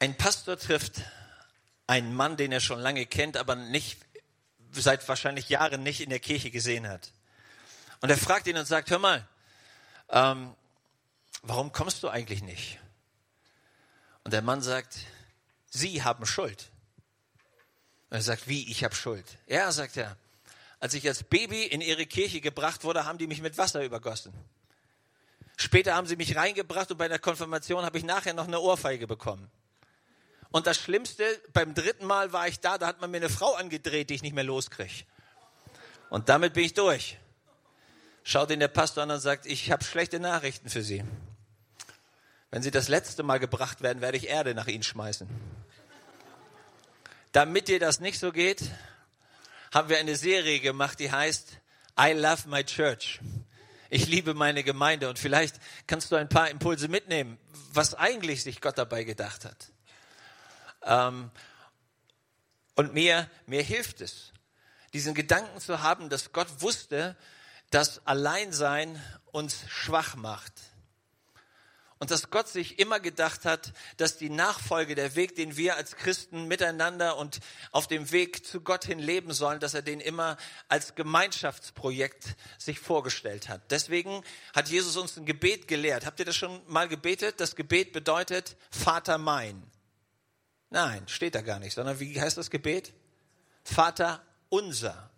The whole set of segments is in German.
Ein Pastor trifft einen Mann, den er schon lange kennt, aber nicht seit wahrscheinlich Jahren nicht in der Kirche gesehen hat. Und er fragt ihn und sagt, hör mal, ähm, warum kommst du eigentlich nicht? Und der Mann sagt, Sie haben Schuld. Und er sagt, wie, ich habe Schuld? Ja, sagt er, als ich als Baby in ihre Kirche gebracht wurde, haben die mich mit Wasser übergossen. Später haben sie mich reingebracht und bei der Konfirmation habe ich nachher noch eine Ohrfeige bekommen. Und das Schlimmste, beim dritten Mal war ich da, da hat man mir eine Frau angedreht, die ich nicht mehr loskriege. Und damit bin ich durch. Schaut ihn der Pastor an und sagt, ich habe schlechte Nachrichten für Sie. Wenn Sie das letzte Mal gebracht werden, werde ich Erde nach Ihnen schmeißen. Damit dir das nicht so geht, haben wir eine Serie gemacht, die heißt I Love My Church. Ich liebe meine Gemeinde und vielleicht kannst du ein paar Impulse mitnehmen, was eigentlich sich Gott dabei gedacht hat. Ähm, und mir, mir hilft es, diesen Gedanken zu haben, dass Gott wusste, dass Alleinsein uns schwach macht. Und dass Gott sich immer gedacht hat, dass die Nachfolge, der Weg, den wir als Christen miteinander und auf dem Weg zu Gott hin leben sollen, dass er den immer als Gemeinschaftsprojekt sich vorgestellt hat. Deswegen hat Jesus uns ein Gebet gelehrt. Habt ihr das schon mal gebetet? Das Gebet bedeutet Vater mein. Nein, steht da gar nicht, sondern wie heißt das Gebet? Vater unser.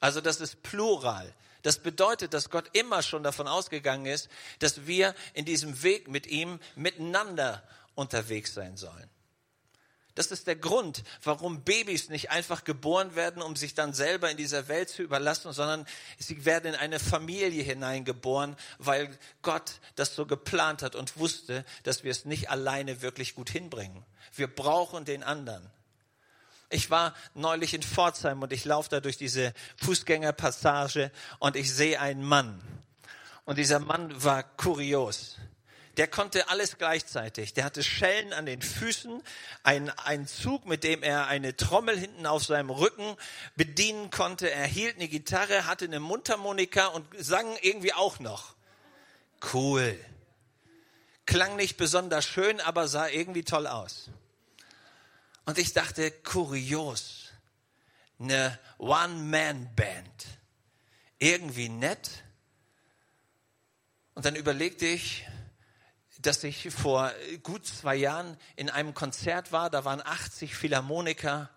Also das ist Plural. Das bedeutet, dass Gott immer schon davon ausgegangen ist, dass wir in diesem Weg mit ihm miteinander unterwegs sein sollen. Das ist der Grund, warum Babys nicht einfach geboren werden, um sich dann selber in dieser Welt zu überlassen, sondern sie werden in eine Familie hineingeboren, weil Gott das so geplant hat und wusste, dass wir es nicht alleine wirklich gut hinbringen. Wir brauchen den anderen. Ich war neulich in Pforzheim und ich laufe da durch diese Fußgängerpassage und ich sehe einen Mann. Und dieser Mann war kurios. Der konnte alles gleichzeitig. Der hatte Schellen an den Füßen, einen, Zug, mit dem er eine Trommel hinten auf seinem Rücken bedienen konnte. Er hielt eine Gitarre, hatte eine Mundharmonika und sang irgendwie auch noch. Cool. Klang nicht besonders schön, aber sah irgendwie toll aus. Und ich dachte, kurios, eine One-Man-Band. Irgendwie nett. Und dann überlegte ich, dass ich vor gut zwei Jahren in einem Konzert war, da waren 80 Philharmoniker,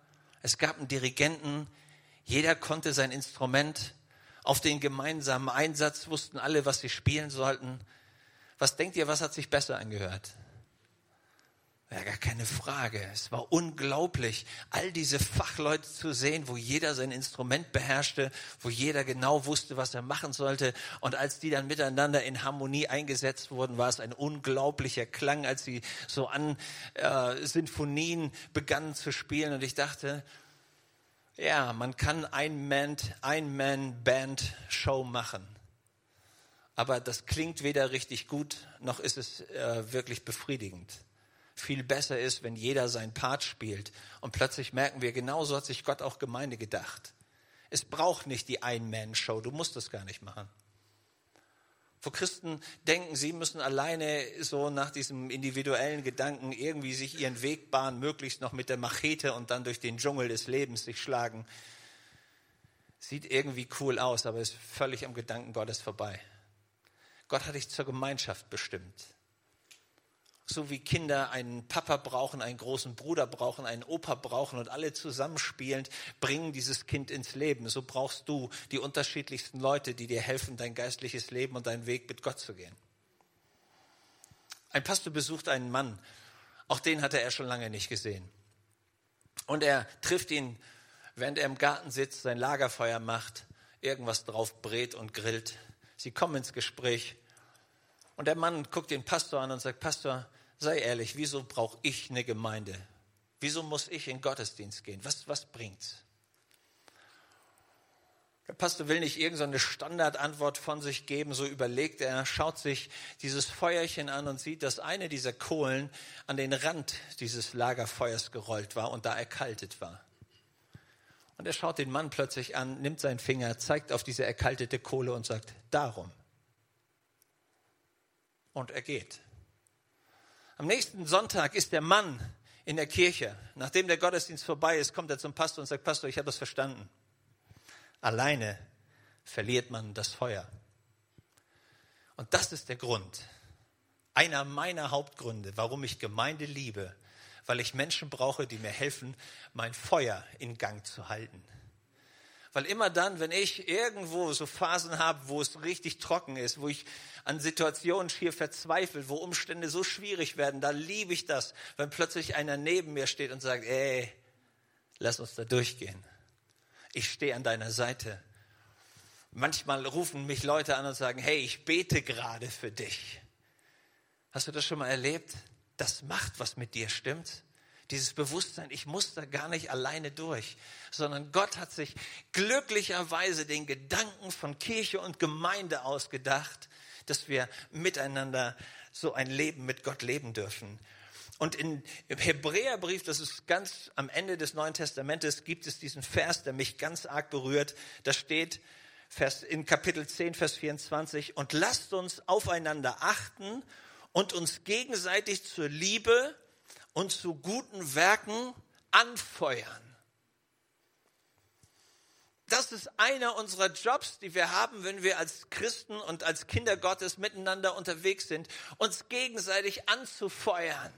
es gab einen Dirigenten, jeder konnte sein Instrument, auf den gemeinsamen Einsatz wussten alle, was sie spielen sollten. Was denkt ihr, was hat sich besser angehört? Ja, gar keine Frage. Es war unglaublich, all diese Fachleute zu sehen, wo jeder sein Instrument beherrschte, wo jeder genau wusste, was er machen sollte. Und als die dann miteinander in Harmonie eingesetzt wurden, war es ein unglaublicher Klang, als sie so an äh, Sinfonien begannen zu spielen. Und ich dachte, ja, man kann ein Man, ein Man Band Show machen. Aber das klingt weder richtig gut, noch ist es äh, wirklich befriedigend viel besser ist, wenn jeder seinen Part spielt. Und plötzlich merken wir, genauso hat sich Gott auch Gemeinde gedacht. Es braucht nicht die Ein-Man-Show, du musst das gar nicht machen. Wo Christen denken, sie müssen alleine so nach diesem individuellen Gedanken irgendwie sich ihren Weg bahnen, möglichst noch mit der Machete und dann durch den Dschungel des Lebens sich schlagen. Sieht irgendwie cool aus, aber ist völlig am Gedanken Gottes vorbei. Gott hat dich zur Gemeinschaft bestimmt so wie Kinder einen Papa brauchen, einen großen Bruder brauchen, einen Opa brauchen und alle zusammenspielend bringen dieses Kind ins Leben. So brauchst du die unterschiedlichsten Leute, die dir helfen, dein geistliches Leben und deinen Weg mit Gott zu gehen. Ein Pastor besucht einen Mann, auch den hatte er schon lange nicht gesehen. Und er trifft ihn, während er im Garten sitzt, sein Lagerfeuer macht, irgendwas drauf brät und grillt. Sie kommen ins Gespräch. Und der Mann guckt den Pastor an und sagt, Pastor, sei ehrlich, wieso brauche ich eine Gemeinde? Wieso muss ich in Gottesdienst gehen? Was, was bringt's? Der Pastor will nicht irgendeine Standardantwort von sich geben, so überlegt er, schaut sich dieses Feuerchen an und sieht, dass eine dieser Kohlen an den Rand dieses Lagerfeuers gerollt war und da erkaltet war. Und er schaut den Mann plötzlich an, nimmt seinen Finger, zeigt auf diese erkaltete Kohle und sagt, darum. Und er geht. Am nächsten Sonntag ist der Mann in der Kirche. Nachdem der Gottesdienst vorbei ist, kommt er zum Pastor und sagt, Pastor, ich habe das verstanden. Alleine verliert man das Feuer. Und das ist der Grund, einer meiner Hauptgründe, warum ich Gemeinde liebe, weil ich Menschen brauche, die mir helfen, mein Feuer in Gang zu halten. Weil immer dann, wenn ich irgendwo so Phasen habe, wo es richtig trocken ist, wo ich an Situationen schier verzweifle, wo Umstände so schwierig werden, da liebe ich das, wenn plötzlich einer neben mir steht und sagt, ey, lass uns da durchgehen. Ich stehe an deiner Seite. Manchmal rufen mich Leute an und sagen, hey, ich bete gerade für dich. Hast du das schon mal erlebt? Das macht was mit dir, stimmt's? Dieses Bewusstsein, ich muss da gar nicht alleine durch, sondern Gott hat sich glücklicherweise den Gedanken von Kirche und Gemeinde ausgedacht, dass wir miteinander so ein Leben mit Gott leben dürfen. Und in, im Hebräerbrief, das ist ganz am Ende des Neuen Testamentes, gibt es diesen Vers, der mich ganz arg berührt. Da steht Vers, in Kapitel 10, Vers 24, und lasst uns aufeinander achten und uns gegenseitig zur Liebe und zu guten Werken anfeuern. Das ist einer unserer Jobs, die wir haben, wenn wir als Christen und als Kinder Gottes miteinander unterwegs sind, uns gegenseitig anzufeuern.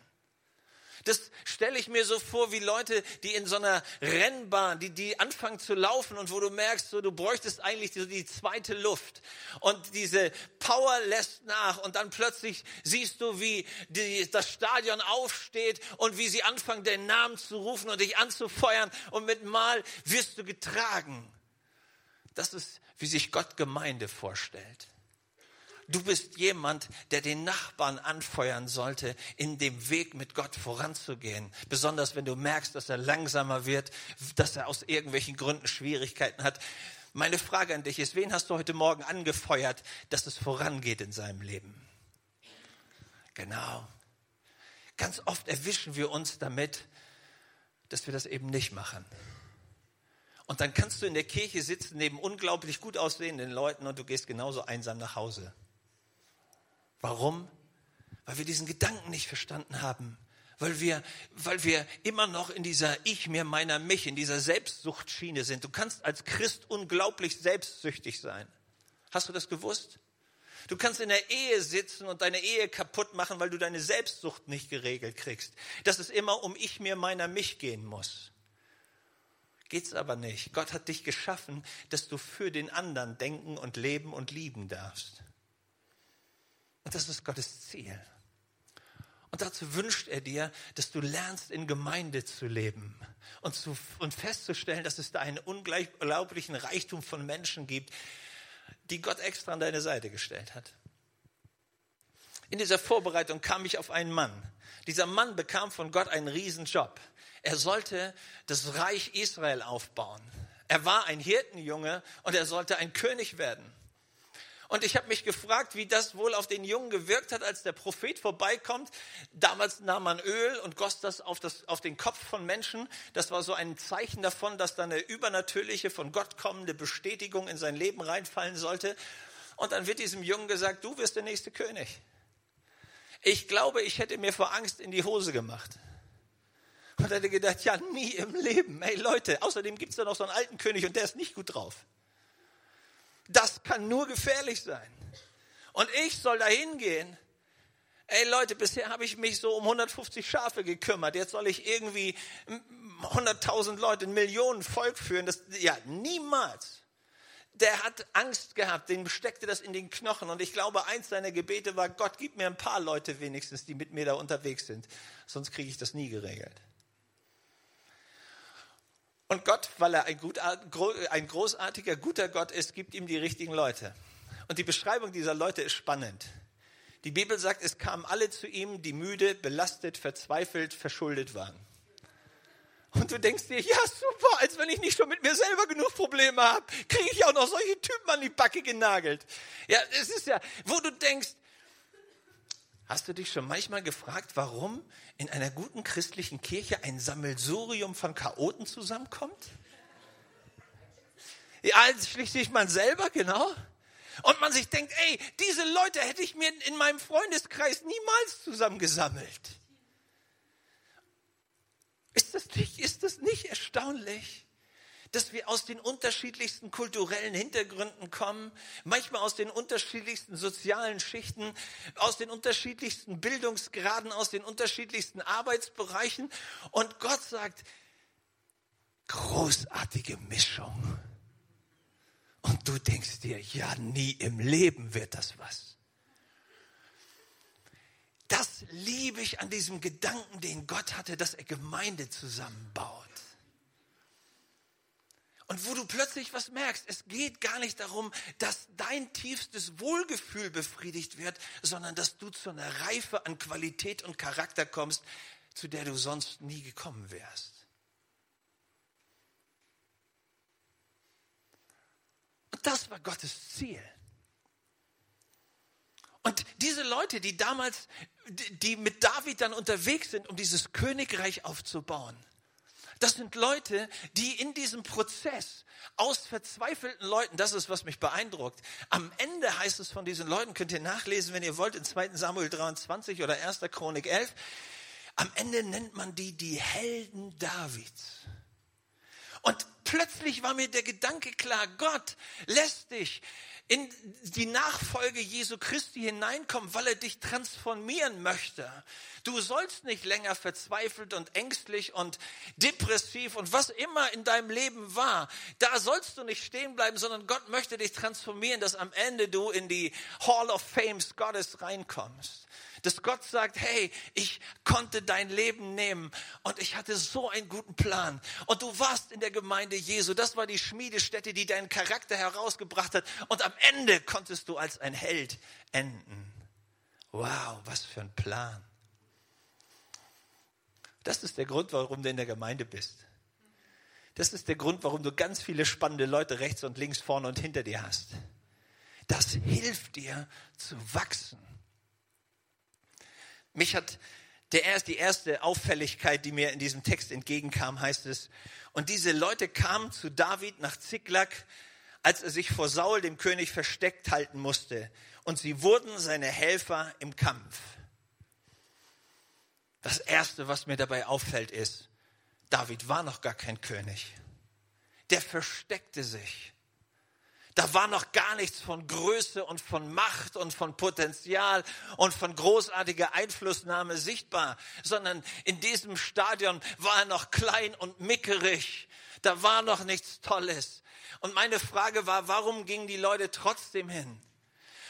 Das stelle ich mir so vor wie Leute, die in so einer Rennbahn, die, die anfangen zu laufen und wo du merkst, so, du bräuchtest eigentlich die, die zweite Luft. Und diese Power lässt nach und dann plötzlich siehst du, wie die, das Stadion aufsteht und wie sie anfangen, den Namen zu rufen und dich anzufeuern und mit Mal wirst du getragen. Das ist, wie sich Gott Gemeinde vorstellt. Du bist jemand, der den Nachbarn anfeuern sollte, in dem Weg mit Gott voranzugehen. Besonders wenn du merkst, dass er langsamer wird, dass er aus irgendwelchen Gründen Schwierigkeiten hat. Meine Frage an dich ist, wen hast du heute Morgen angefeuert, dass es vorangeht in seinem Leben? Genau. Ganz oft erwischen wir uns damit, dass wir das eben nicht machen. Und dann kannst du in der Kirche sitzen neben unglaublich gut aussehenden Leuten und du gehst genauso einsam nach Hause. Warum? Weil wir diesen Gedanken nicht verstanden haben. Weil wir, weil wir immer noch in dieser Ich, mir, meiner, mich, in dieser Selbstsuchtschiene sind. Du kannst als Christ unglaublich selbstsüchtig sein. Hast du das gewusst? Du kannst in der Ehe sitzen und deine Ehe kaputt machen, weil du deine Selbstsucht nicht geregelt kriegst. Dass es immer um Ich, mir, meiner, mich gehen muss. Geht's aber nicht. Gott hat dich geschaffen, dass du für den anderen denken und leben und lieben darfst. Und das ist Gottes Ziel. Und dazu wünscht er dir, dass du lernst, in Gemeinde zu leben und, zu, und festzustellen, dass es da einen unglaublichen Reichtum von Menschen gibt, die Gott extra an deine Seite gestellt hat. In dieser Vorbereitung kam ich auf einen Mann. Dieser Mann bekam von Gott einen Riesenjob. Er sollte das Reich Israel aufbauen. Er war ein Hirtenjunge und er sollte ein König werden. Und ich habe mich gefragt, wie das wohl auf den Jungen gewirkt hat, als der Prophet vorbeikommt. Damals nahm man Öl und goss das auf, das auf den Kopf von Menschen. Das war so ein Zeichen davon, dass da eine übernatürliche, von Gott kommende Bestätigung in sein Leben reinfallen sollte. Und dann wird diesem Jungen gesagt, du wirst der nächste König. Ich glaube, ich hätte mir vor Angst in die Hose gemacht. Und hätte gedacht, ja, nie im Leben. Hey Leute, außerdem gibt es da noch so einen alten König und der ist nicht gut drauf. Das kann nur gefährlich sein. Und ich soll da hingehen. Ey Leute, bisher habe ich mich so um 150 Schafe gekümmert. Jetzt soll ich irgendwie 100.000 Leute, Millionen Volk führen. Das, ja, niemals. Der hat Angst gehabt, dem steckte das in den Knochen. Und ich glaube, eins seiner Gebete war, Gott, gib mir ein paar Leute wenigstens, die mit mir da unterwegs sind. Sonst kriege ich das nie geregelt. Und Gott, weil er ein, gut, ein großartiger, guter Gott ist, gibt ihm die richtigen Leute. Und die Beschreibung dieser Leute ist spannend. Die Bibel sagt, es kamen alle zu ihm, die müde, belastet, verzweifelt, verschuldet waren. Und du denkst dir, ja super, als wenn ich nicht schon mit mir selber genug Probleme habe, kriege ich auch noch solche Typen an die Backe genagelt. Ja, es ist ja, wo du denkst, Hast du dich schon manchmal gefragt, warum in einer guten christlichen Kirche ein Sammelsurium von Chaoten zusammenkommt? Ja, schließlich man selber, genau. Und man sich denkt, ey, diese Leute hätte ich mir in meinem Freundeskreis niemals zusammengesammelt. ist das nicht, ist das nicht erstaunlich? Dass wir aus den unterschiedlichsten kulturellen Hintergründen kommen, manchmal aus den unterschiedlichsten sozialen Schichten, aus den unterschiedlichsten Bildungsgraden, aus den unterschiedlichsten Arbeitsbereichen. Und Gott sagt, großartige Mischung. Und du denkst dir, ja, nie im Leben wird das was. Das liebe ich an diesem Gedanken, den Gott hatte, dass er Gemeinde zusammenbaut. Und wo du plötzlich was merkst, es geht gar nicht darum, dass dein tiefstes Wohlgefühl befriedigt wird, sondern dass du zu einer Reife an Qualität und Charakter kommst, zu der du sonst nie gekommen wärst. Und das war Gottes Ziel. Und diese Leute, die damals, die mit David dann unterwegs sind, um dieses Königreich aufzubauen, das sind Leute, die in diesem Prozess aus verzweifelten Leuten, das ist, was mich beeindruckt. Am Ende heißt es von diesen Leuten, könnt ihr nachlesen, wenn ihr wollt, in 2 Samuel 23 oder 1. Chronik 11. Am Ende nennt man die die Helden Davids. Und plötzlich war mir der Gedanke klar, Gott lässt dich in die Nachfolge Jesu Christi hineinkommen, weil er dich transformieren möchte. Du sollst nicht länger verzweifelt und ängstlich und depressiv und was immer in deinem Leben war, da sollst du nicht stehen bleiben, sondern Gott möchte dich transformieren, dass am Ende du in die Hall of Fames Gottes reinkommst dass Gott sagt, hey, ich konnte dein Leben nehmen und ich hatte so einen guten Plan. Und du warst in der Gemeinde Jesu. Das war die Schmiedestätte, die deinen Charakter herausgebracht hat. Und am Ende konntest du als ein Held enden. Wow, was für ein Plan. Das ist der Grund, warum du in der Gemeinde bist. Das ist der Grund, warum du ganz viele spannende Leute rechts und links, vorne und hinter dir hast. Das hilft dir zu wachsen. Mich hat der die erste Auffälligkeit, die mir in diesem Text entgegenkam, heißt es, und diese Leute kamen zu David nach Ziklag, als er sich vor Saul, dem König, versteckt halten musste. Und sie wurden seine Helfer im Kampf. Das erste, was mir dabei auffällt, ist, David war noch gar kein König. Der versteckte sich. Da war noch gar nichts von Größe und von Macht und von Potenzial und von großartiger Einflussnahme sichtbar, sondern in diesem Stadion war er noch klein und mickerig. Da war noch nichts Tolles. Und meine Frage war, warum gingen die Leute trotzdem hin?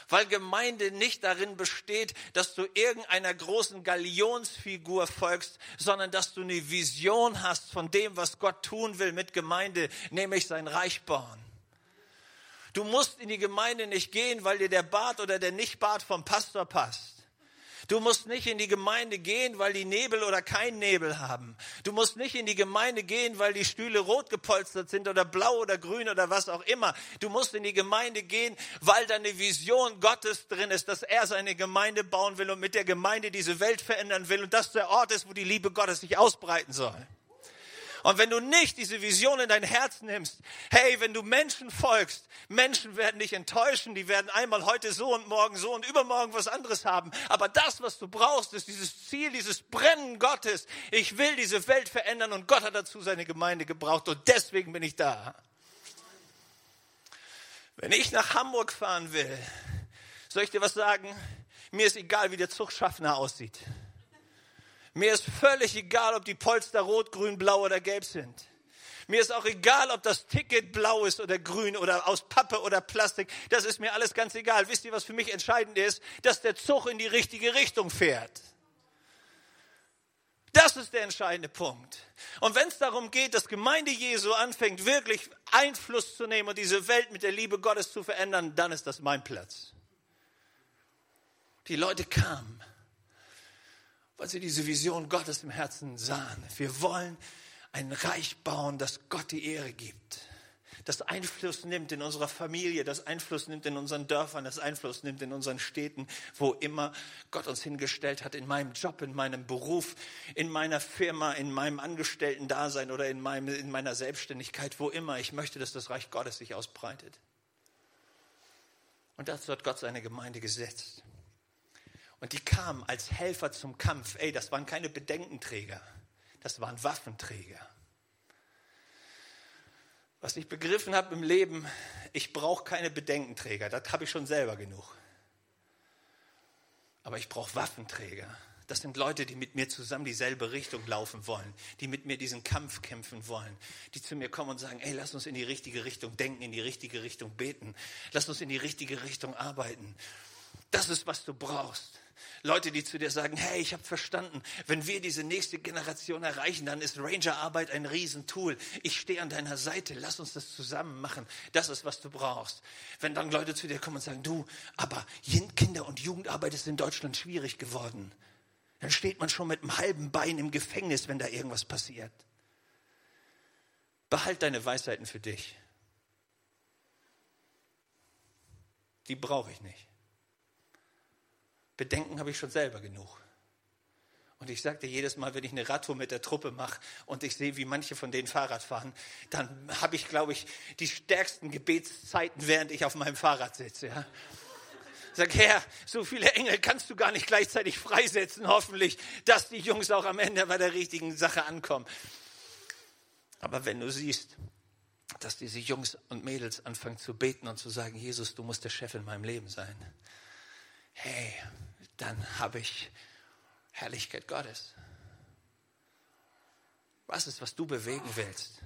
Weil Gemeinde nicht darin besteht, dass du irgendeiner großen Galionsfigur folgst, sondern dass du eine Vision hast von dem, was Gott tun will mit Gemeinde, nämlich sein Reich bauen. Du musst in die Gemeinde nicht gehen, weil dir der Bart oder der Nichtbart vom Pastor passt. Du musst nicht in die Gemeinde gehen, weil die Nebel oder kein Nebel haben. Du musst nicht in die Gemeinde gehen, weil die Stühle rot gepolstert sind oder blau oder grün oder was auch immer. Du musst in die Gemeinde gehen, weil da eine Vision Gottes drin ist, dass er seine Gemeinde bauen will und mit der Gemeinde diese Welt verändern will und das der Ort ist, wo die Liebe Gottes sich ausbreiten soll. Und wenn du nicht diese Vision in dein Herz nimmst, hey, wenn du Menschen folgst, Menschen werden dich enttäuschen, die werden einmal heute so und morgen so und übermorgen was anderes haben. Aber das, was du brauchst, ist dieses Ziel, dieses Brennen Gottes. Ich will diese Welt verändern und Gott hat dazu seine Gemeinde gebraucht und deswegen bin ich da. Wenn ich nach Hamburg fahren will, soll ich dir was sagen? Mir ist egal, wie der Zugschaffner aussieht. Mir ist völlig egal, ob die Polster rot, grün, blau oder gelb sind. Mir ist auch egal, ob das Ticket blau ist oder grün oder aus Pappe oder Plastik. Das ist mir alles ganz egal. Wisst ihr, was für mich entscheidend ist? Dass der Zug in die richtige Richtung fährt. Das ist der entscheidende Punkt. Und wenn es darum geht, dass Gemeinde Jesu anfängt, wirklich Einfluss zu nehmen und diese Welt mit der Liebe Gottes zu verändern, dann ist das mein Platz. Die Leute kamen weil sie diese Vision Gottes im Herzen sahen. Wir wollen ein Reich bauen, das Gott die Ehre gibt, das Einfluss nimmt in unserer Familie, das Einfluss nimmt in unseren Dörfern, das Einfluss nimmt in unseren Städten, wo immer Gott uns hingestellt hat, in meinem Job, in meinem Beruf, in meiner Firma, in meinem Angestellten-Dasein oder in, meinem, in meiner Selbstständigkeit, wo immer. Ich möchte, dass das Reich Gottes sich ausbreitet. Und dazu hat Gott seine Gemeinde gesetzt. Und die kamen als Helfer zum Kampf. Ey, das waren keine Bedenkenträger. das waren Waffenträger. Was ich begriffen habe im Leben, ich brauche keine Bedenkenträger, das habe ich schon selber genug. Aber ich brauche Waffenträger. Das sind Leute, die mit mir zusammen dieselbe Richtung laufen wollen, die mit mir diesen Kampf kämpfen wollen, die zu mir kommen und sagen, ey, lass uns in die richtige Richtung denken, in die richtige Richtung beten, lass uns in die richtige Richtung arbeiten. Das ist, was du brauchst. Leute, die zu dir sagen, hey, ich habe verstanden, wenn wir diese nächste Generation erreichen, dann ist Rangerarbeit ein Riesentool. Ich stehe an deiner Seite, lass uns das zusammen machen. Das ist, was du brauchst. Wenn dann Leute zu dir kommen und sagen, du, aber Kinder- und Jugendarbeit ist in Deutschland schwierig geworden, dann steht man schon mit einem halben Bein im Gefängnis, wenn da irgendwas passiert. Behalt deine Weisheiten für dich. Die brauche ich nicht. Bedenken habe ich schon selber genug. Und ich sagte jedes Mal, wenn ich eine Radtour mit der Truppe mache und ich sehe, wie manche von denen Fahrrad fahren, dann habe ich, glaube ich, die stärksten Gebetszeiten, während ich auf meinem Fahrrad sitze. Ja. Sag, Herr, so viele Engel kannst du gar nicht gleichzeitig freisetzen, hoffentlich, dass die Jungs auch am Ende bei der richtigen Sache ankommen. Aber wenn du siehst, dass diese Jungs und Mädels anfangen zu beten und zu sagen, Jesus, du musst der Chef in meinem Leben sein, hey, dann habe ich Herrlichkeit Gottes. Was ist, was du bewegen willst?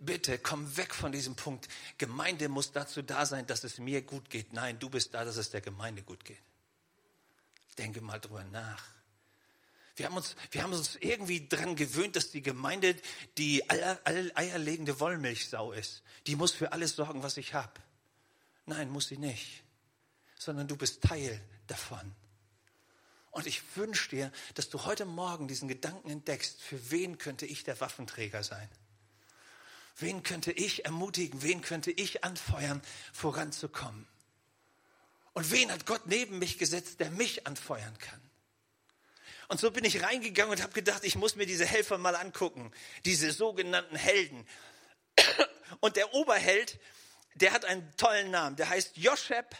Bitte komm weg von diesem Punkt. Gemeinde muss dazu da sein, dass es mir gut geht. Nein, du bist da, dass es der Gemeinde gut geht. Denke mal drüber nach. Wir haben uns, wir haben uns irgendwie daran gewöhnt, dass die Gemeinde die eierlegende Wollmilchsau ist. Die muss für alles sorgen, was ich habe. Nein, muss sie nicht sondern du bist Teil davon. Und ich wünsche dir, dass du heute Morgen diesen Gedanken entdeckst, für wen könnte ich der Waffenträger sein? Wen könnte ich ermutigen? Wen könnte ich anfeuern, voranzukommen? Und wen hat Gott neben mich gesetzt, der mich anfeuern kann? Und so bin ich reingegangen und habe gedacht, ich muss mir diese Helfer mal angucken, diese sogenannten Helden. Und der Oberheld, der hat einen tollen Namen, der heißt Josheb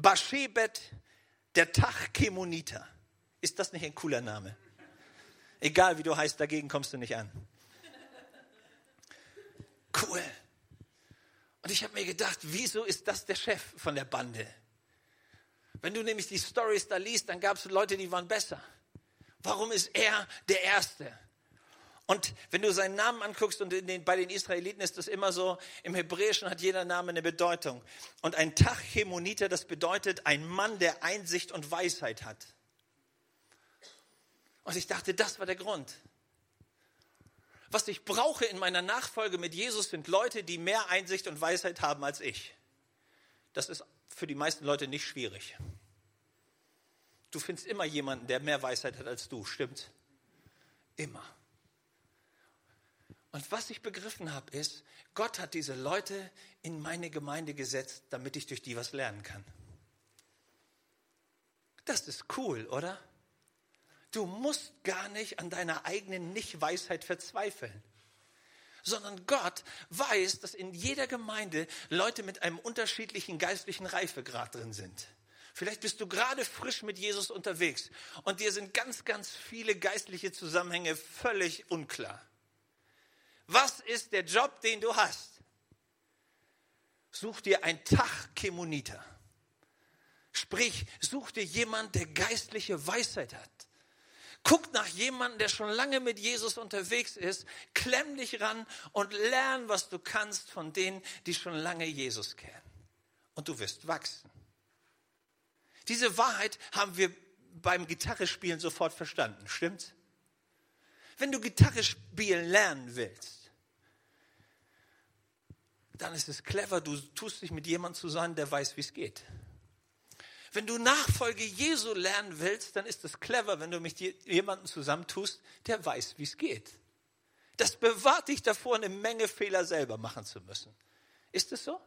Bashebet, der Tachkemoniter. Ist das nicht ein cooler Name? Egal wie du heißt, dagegen kommst du nicht an. Cool. Und ich habe mir gedacht, wieso ist das der Chef von der Bande? Wenn du nämlich die Stories da liest, dann gab es Leute, die waren besser. Warum ist er der Erste? Und wenn du seinen Namen anguckst, und den, bei den Israeliten ist das immer so, im Hebräischen hat jeder Name eine Bedeutung. Und ein Tachhemoniter, das bedeutet ein Mann, der Einsicht und Weisheit hat. Und ich dachte, das war der Grund. Was ich brauche in meiner Nachfolge mit Jesus sind Leute, die mehr Einsicht und Weisheit haben als ich. Das ist für die meisten Leute nicht schwierig. Du findest immer jemanden, der mehr Weisheit hat als du, stimmt? Immer. Und was ich begriffen habe, ist, Gott hat diese Leute in meine Gemeinde gesetzt, damit ich durch die was lernen kann. Das ist cool, oder? Du musst gar nicht an deiner eigenen Nichtweisheit verzweifeln, sondern Gott weiß, dass in jeder Gemeinde Leute mit einem unterschiedlichen geistlichen Reifegrad drin sind. Vielleicht bist du gerade frisch mit Jesus unterwegs und dir sind ganz, ganz viele geistliche Zusammenhänge völlig unklar. Was ist der Job, den du hast? Such dir ein Tachkemoniter. Sprich, such dir jemand, der geistliche Weisheit hat. Guck nach jemandem, der schon lange mit Jesus unterwegs ist, klemm dich ran und lern, was du kannst von denen, die schon lange Jesus kennen. Und du wirst wachsen. Diese Wahrheit haben wir beim Gitarrespielen sofort verstanden, stimmt's? Wenn du Gitarre spielen lernen willst, dann ist es clever, du tust dich mit jemandem zusammen, der weiß, wie es geht. Wenn du Nachfolge Jesu lernen willst, dann ist es clever, wenn du mit jemandem zusammentust, der weiß, wie es geht. Das bewahrt dich davor, eine Menge Fehler selber machen zu müssen. Ist es so?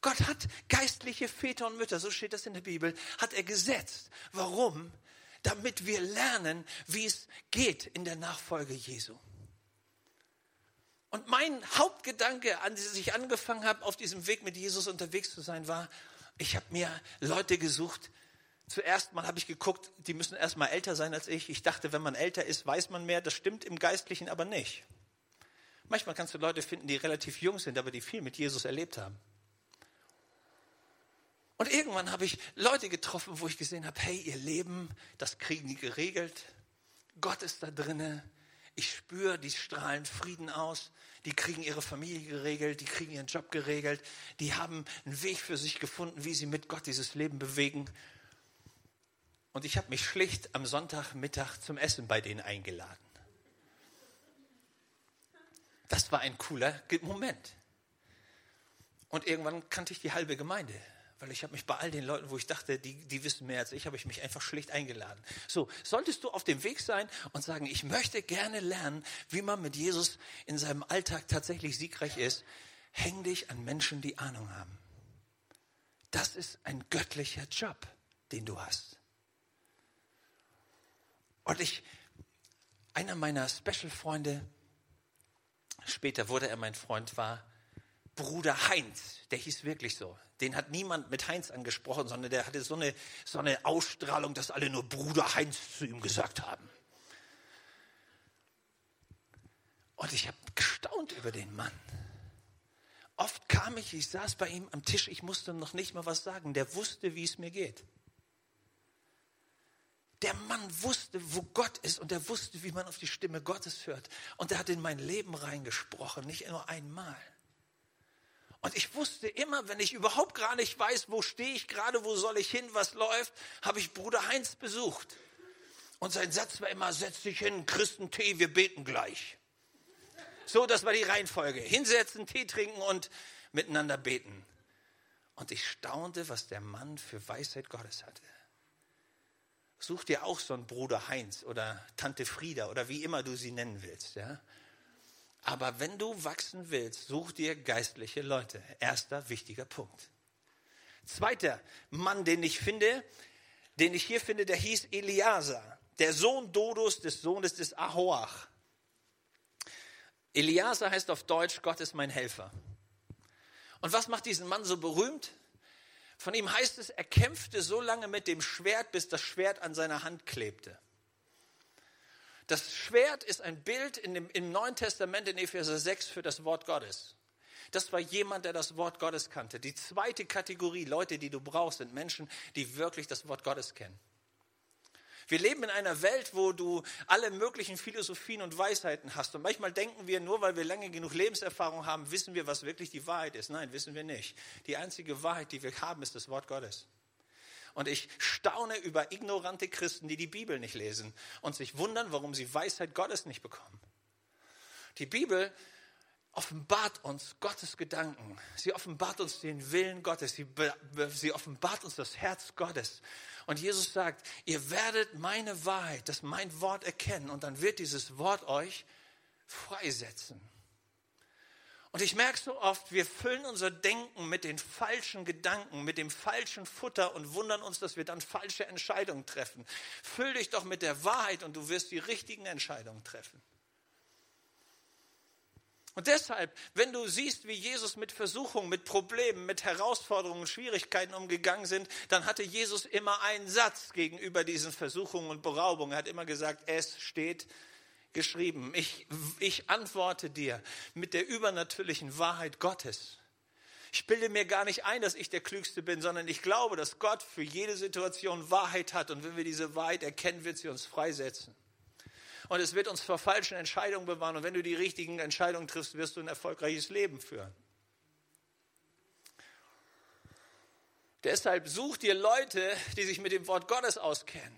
Gott hat geistliche Väter und Mütter, so steht das in der Bibel, hat er gesetzt. Warum? Damit wir lernen, wie es geht in der Nachfolge Jesu. Und mein Hauptgedanke, an dem ich angefangen habe, auf diesem Weg mit Jesus unterwegs zu sein, war, ich habe mir Leute gesucht, Zuerst mal habe ich geguckt, die müssen erst mal älter sein als ich. Ich dachte, wenn man älter ist, weiß man mehr. Das stimmt im Geistlichen aber nicht. Manchmal kannst du Leute finden, die relativ jung sind, aber die viel mit Jesus erlebt haben. Und irgendwann habe ich Leute getroffen, wo ich gesehen habe, hey, ihr Leben, das kriegen die geregelt. Gott ist da drinne. Ich spüre, die strahlen Frieden aus. Die kriegen ihre Familie geregelt, die kriegen ihren Job geregelt. Die haben einen Weg für sich gefunden, wie sie mit Gott dieses Leben bewegen. Und ich habe mich schlicht am Sonntagmittag zum Essen bei denen eingeladen. Das war ein cooler Moment. Und irgendwann kannte ich die halbe Gemeinde, weil ich habe mich bei all den Leuten, wo ich dachte, die, die wissen mehr als ich, habe ich mich einfach schlicht eingeladen. So, solltest du auf dem Weg sein und sagen, ich möchte gerne lernen, wie man mit Jesus in seinem Alltag tatsächlich siegreich ist, häng dich an Menschen, die Ahnung haben. Das ist ein göttlicher Job, den du hast. Und ich, einer meiner Special-Freunde, später wurde er mein Freund, war Bruder Heinz. Der hieß wirklich so. Den hat niemand mit Heinz angesprochen, sondern der hatte so eine, so eine Ausstrahlung, dass alle nur Bruder Heinz zu ihm gesagt haben. Und ich habe gestaunt über den Mann. Oft kam ich, ich saß bei ihm am Tisch, ich musste noch nicht mal was sagen. Der wusste, wie es mir geht. Der Mann wusste, wo Gott ist und er wusste, wie man auf die Stimme Gottes hört. Und er hat in mein Leben reingesprochen, nicht nur einmal. Und ich wusste immer, wenn ich überhaupt gar nicht weiß, wo stehe ich gerade, wo soll ich hin, was läuft, habe ich Bruder Heinz besucht. Und sein Satz war immer, setz dich hin, Christentee, wir beten gleich. So, das war die Reihenfolge. Hinsetzen, Tee trinken und miteinander beten. Und ich staunte, was der Mann für Weisheit Gottes hatte. Such dir auch so einen Bruder Heinz oder Tante Frieda oder wie immer du sie nennen willst. Ja? Aber wenn du wachsen willst, such dir geistliche Leute. Erster wichtiger Punkt. Zweiter Mann, den ich finde, den ich hier finde, der hieß Eliasa, der Sohn Dodus des Sohnes des Ahoach. Eliasa heißt auf Deutsch, Gott ist mein Helfer. Und was macht diesen Mann so berühmt? Von ihm heißt es, er kämpfte so lange mit dem Schwert, bis das Schwert an seiner Hand klebte. Das Schwert ist ein Bild in dem, im Neuen Testament in Epheser 6 für das Wort Gottes. Das war jemand, der das Wort Gottes kannte. Die zweite Kategorie Leute, die du brauchst, sind Menschen, die wirklich das Wort Gottes kennen. Wir leben in einer Welt, wo du alle möglichen Philosophien und Weisheiten hast. Und manchmal denken wir, nur weil wir lange genug Lebenserfahrung haben, wissen wir, was wirklich die Wahrheit ist. Nein, wissen wir nicht. Die einzige Wahrheit, die wir haben, ist das Wort Gottes. Und ich staune über ignorante Christen, die die Bibel nicht lesen und sich wundern, warum sie Weisheit Gottes nicht bekommen. Die Bibel offenbart uns Gottes Gedanken. Sie offenbart uns den Willen Gottes. Sie, sie, offenbart uns das Herz Gottes. Und Jesus sagt, ihr werdet meine Wahrheit, das mein Wort erkennen und dann wird dieses Wort euch freisetzen. Und ich merke so oft, wir füllen unser Denken mit den falschen Gedanken, mit dem falschen Futter und wundern uns, dass wir dann falsche Entscheidungen treffen. Füll dich doch mit der Wahrheit und du wirst die richtigen Entscheidungen treffen. Und deshalb, wenn du siehst, wie Jesus mit Versuchungen, mit Problemen, mit Herausforderungen, Schwierigkeiten umgegangen sind, dann hatte Jesus immer einen Satz gegenüber diesen Versuchungen und Beraubungen. Er hat immer gesagt, es steht geschrieben. Ich, ich antworte dir mit der übernatürlichen Wahrheit Gottes. Ich bilde mir gar nicht ein, dass ich der Klügste bin, sondern ich glaube, dass Gott für jede Situation Wahrheit hat. Und wenn wir diese Wahrheit erkennen, wird sie uns freisetzen und es wird uns vor falschen Entscheidungen bewahren. Und wenn du die richtigen Entscheidungen triffst, wirst du ein erfolgreiches Leben führen. Deshalb such dir Leute, die sich mit dem Wort Gottes auskennen.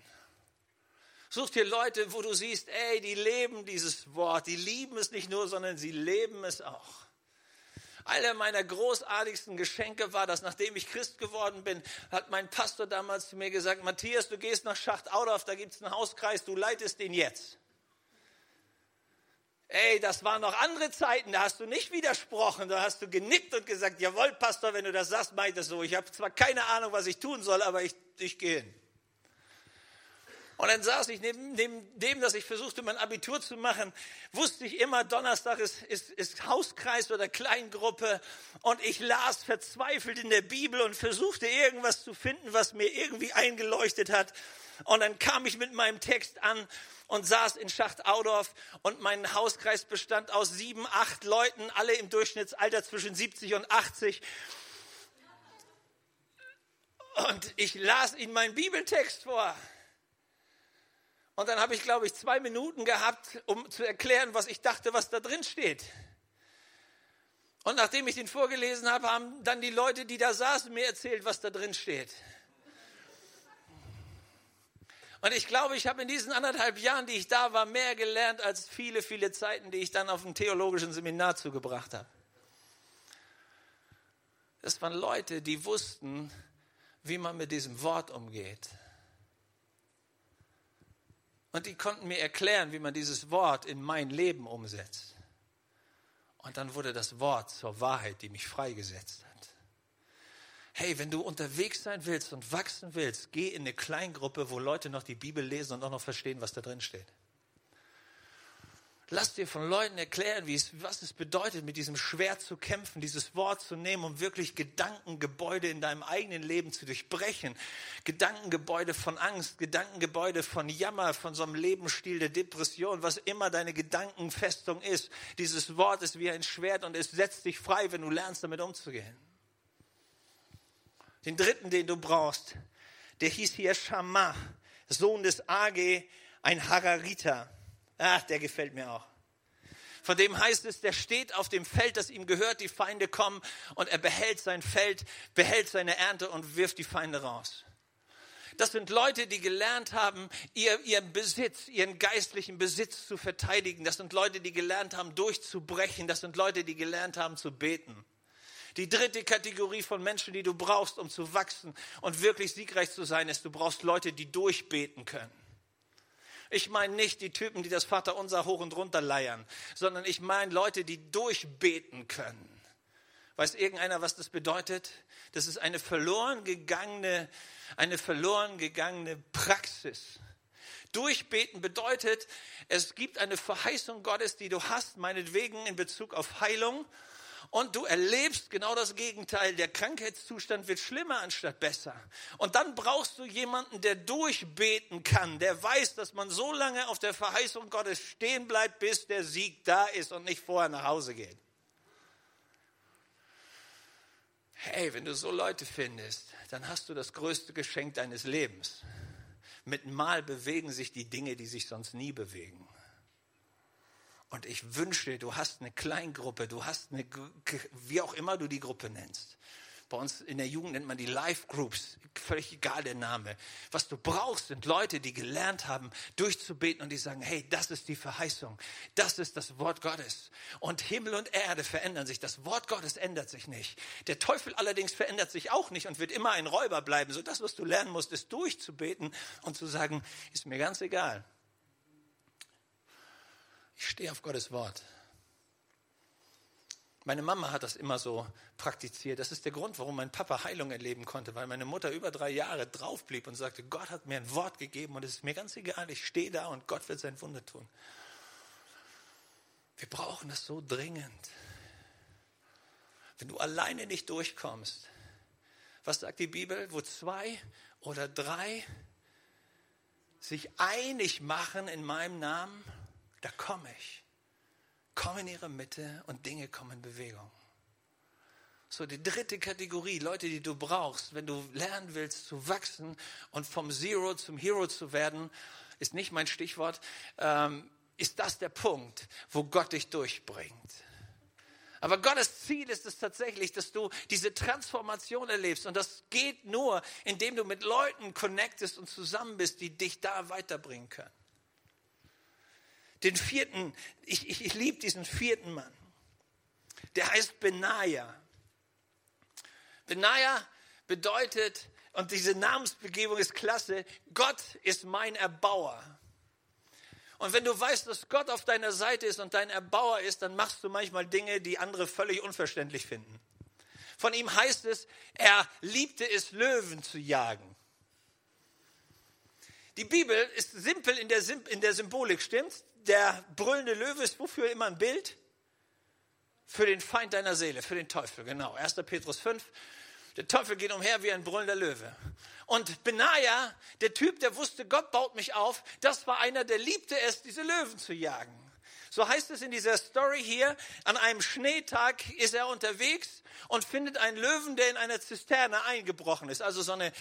Such dir Leute, wo du siehst, ey, die leben dieses Wort, die lieben es nicht nur, sondern sie leben es auch. Einer meiner großartigsten Geschenke war, dass nachdem ich Christ geworden bin, hat mein Pastor damals zu mir gesagt, Matthias, du gehst nach Schacht Audorf, da gibt es einen Hauskreis, du leitest den jetzt. Ey, das waren noch andere Zeiten, da hast du nicht widersprochen, da hast du genickt und gesagt, jawohl, Pastor, wenn du das sagst, mach ich das so. Ich habe zwar keine Ahnung, was ich tun soll, aber ich, ich gehe hin. Und dann saß ich neben, neben dem, dass ich versuchte, mein Abitur zu machen, wusste ich immer, Donnerstag ist, ist, ist Hauskreis oder Kleingruppe. Und ich las verzweifelt in der Bibel und versuchte irgendwas zu finden, was mir irgendwie eingeleuchtet hat. Und dann kam ich mit meinem Text an und saß in Schacht Audorf und mein Hauskreis bestand aus sieben, acht Leuten, alle im Durchschnittsalter zwischen 70 und 80. Und ich las ihnen meinen Bibeltext vor. Und dann habe ich, glaube ich, zwei Minuten gehabt, um zu erklären, was ich dachte, was da drin steht. Und nachdem ich den vorgelesen habe, haben dann die Leute, die da saßen, mir erzählt, was da drin steht. Und ich glaube, ich habe in diesen anderthalb Jahren, die ich da war, mehr gelernt als viele, viele Zeiten, die ich dann auf dem theologischen Seminar zugebracht habe. Das waren Leute, die wussten, wie man mit diesem Wort umgeht. Und die konnten mir erklären, wie man dieses Wort in mein Leben umsetzt. Und dann wurde das Wort zur Wahrheit, die mich freigesetzt hat. Hey, wenn du unterwegs sein willst und wachsen willst, geh in eine Kleingruppe, wo Leute noch die Bibel lesen und auch noch verstehen, was da drin steht. Lass dir von Leuten erklären, wie es, was es bedeutet, mit diesem Schwert zu kämpfen, dieses Wort zu nehmen, um wirklich Gedankengebäude in deinem eigenen Leben zu durchbrechen. Gedankengebäude von Angst, Gedankengebäude von Jammer, von so einem Lebensstil der Depression, was immer deine Gedankenfestung ist. Dieses Wort ist wie ein Schwert und es setzt dich frei, wenn du lernst, damit umzugehen. Den dritten, den du brauchst, der hieß hier Shammah, Sohn des Age, ein Harariter. Ach, der gefällt mir auch. Von dem heißt es, der steht auf dem Feld, das ihm gehört, die Feinde kommen und er behält sein Feld, behält seine Ernte und wirft die Feinde raus. Das sind Leute, die gelernt haben, ihr, ihren Besitz, ihren geistlichen Besitz zu verteidigen. Das sind Leute, die gelernt haben, durchzubrechen. Das sind Leute, die gelernt haben, zu beten. Die dritte Kategorie von Menschen, die du brauchst, um zu wachsen und wirklich siegreich zu sein, ist, du brauchst Leute, die durchbeten können. Ich meine nicht die Typen, die das Vaterunser hoch und runter leiern, sondern ich meine Leute, die durchbeten können. Weiß irgendeiner, was das bedeutet? Das ist eine verloren gegangene, eine verloren gegangene Praxis. Durchbeten bedeutet, es gibt eine Verheißung Gottes, die du hast, meinetwegen in Bezug auf Heilung und du erlebst genau das Gegenteil. Der Krankheitszustand wird schlimmer anstatt besser. Und dann brauchst du jemanden, der durchbeten kann, der weiß, dass man so lange auf der Verheißung Gottes stehen bleibt, bis der Sieg da ist und nicht vorher nach Hause geht. Hey, wenn du so Leute findest, dann hast du das größte Geschenk deines Lebens. Mit Mal bewegen sich die Dinge, die sich sonst nie bewegen. Und ich wünsche, du hast eine Kleingruppe, du hast eine, wie auch immer du die Gruppe nennst. Bei uns in der Jugend nennt man die Life Groups, völlig egal der Name. Was du brauchst, sind Leute, die gelernt haben, durchzubeten und die sagen, hey, das ist die Verheißung, das ist das Wort Gottes. Und Himmel und Erde verändern sich, das Wort Gottes ändert sich nicht. Der Teufel allerdings verändert sich auch nicht und wird immer ein Räuber bleiben. So das, was du lernen musst, ist durchzubeten und zu sagen, ist mir ganz egal. Ich stehe auf Gottes Wort. Meine Mama hat das immer so praktiziert. Das ist der Grund, warum mein Papa Heilung erleben konnte, weil meine Mutter über drei Jahre drauf blieb und sagte, Gott hat mir ein Wort gegeben und es ist mir ganz egal, ich stehe da und Gott wird sein Wunder tun. Wir brauchen das so dringend. Wenn du alleine nicht durchkommst, was sagt die Bibel? Wo zwei oder drei sich einig machen in meinem Namen, da komme ich. Komm in ihre Mitte und Dinge kommen in Bewegung. So, die dritte Kategorie, Leute, die du brauchst, wenn du lernen willst zu wachsen und vom Zero zum Hero zu werden, ist nicht mein Stichwort, ähm, ist das der Punkt, wo Gott dich durchbringt. Aber Gottes Ziel ist es tatsächlich, dass du diese Transformation erlebst. Und das geht nur, indem du mit Leuten connectest und zusammen bist, die dich da weiterbringen können. Den vierten, ich, ich, ich liebe diesen vierten Mann. Der heißt Benaja. Benaja bedeutet, und diese Namensbegebung ist klasse, Gott ist mein Erbauer. Und wenn du weißt, dass Gott auf deiner Seite ist und dein Erbauer ist, dann machst du manchmal Dinge, die andere völlig unverständlich finden. Von ihm heißt es, er liebte es, Löwen zu jagen. Die Bibel ist simpel in der, in der Symbolik, stimmt's? Der brüllende Löwe ist wofür immer ein Bild? Für den Feind deiner Seele, für den Teufel, genau. 1. Petrus 5. Der Teufel geht umher wie ein brüllender Löwe. Und Benaja, der Typ, der wusste, Gott baut mich auf, das war einer, der liebte es, diese Löwen zu jagen. So heißt es in dieser Story hier, an einem Schneetag ist er unterwegs und findet einen Löwen, der in einer Zisterne eingebrochen ist. Also so, eine,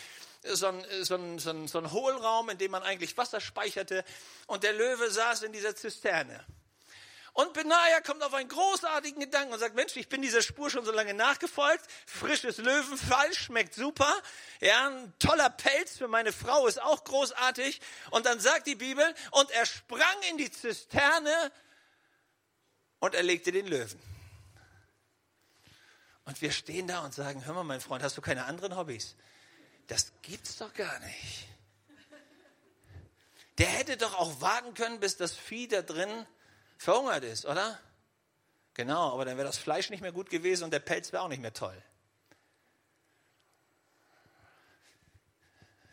so, ein, so, ein, so, ein, so ein Hohlraum, in dem man eigentlich Wasser speicherte. Und der Löwe saß in dieser Zisterne. Und Benaja kommt auf einen großartigen Gedanken und sagt, Mensch, ich bin dieser Spur schon so lange nachgefolgt. Frisches Löwenfleisch schmeckt super. Ja, ein toller Pelz für meine Frau ist auch großartig. Und dann sagt die Bibel, und er sprang in die Zisterne und erlegte den Löwen. Und wir stehen da und sagen, hör mal, mein Freund, hast du keine anderen Hobbys? Das gibt's doch gar nicht. Der hätte doch auch warten können, bis das Vieh da drin verhungert ist, oder? Genau, aber dann wäre das Fleisch nicht mehr gut gewesen und der Pelz wäre auch nicht mehr toll.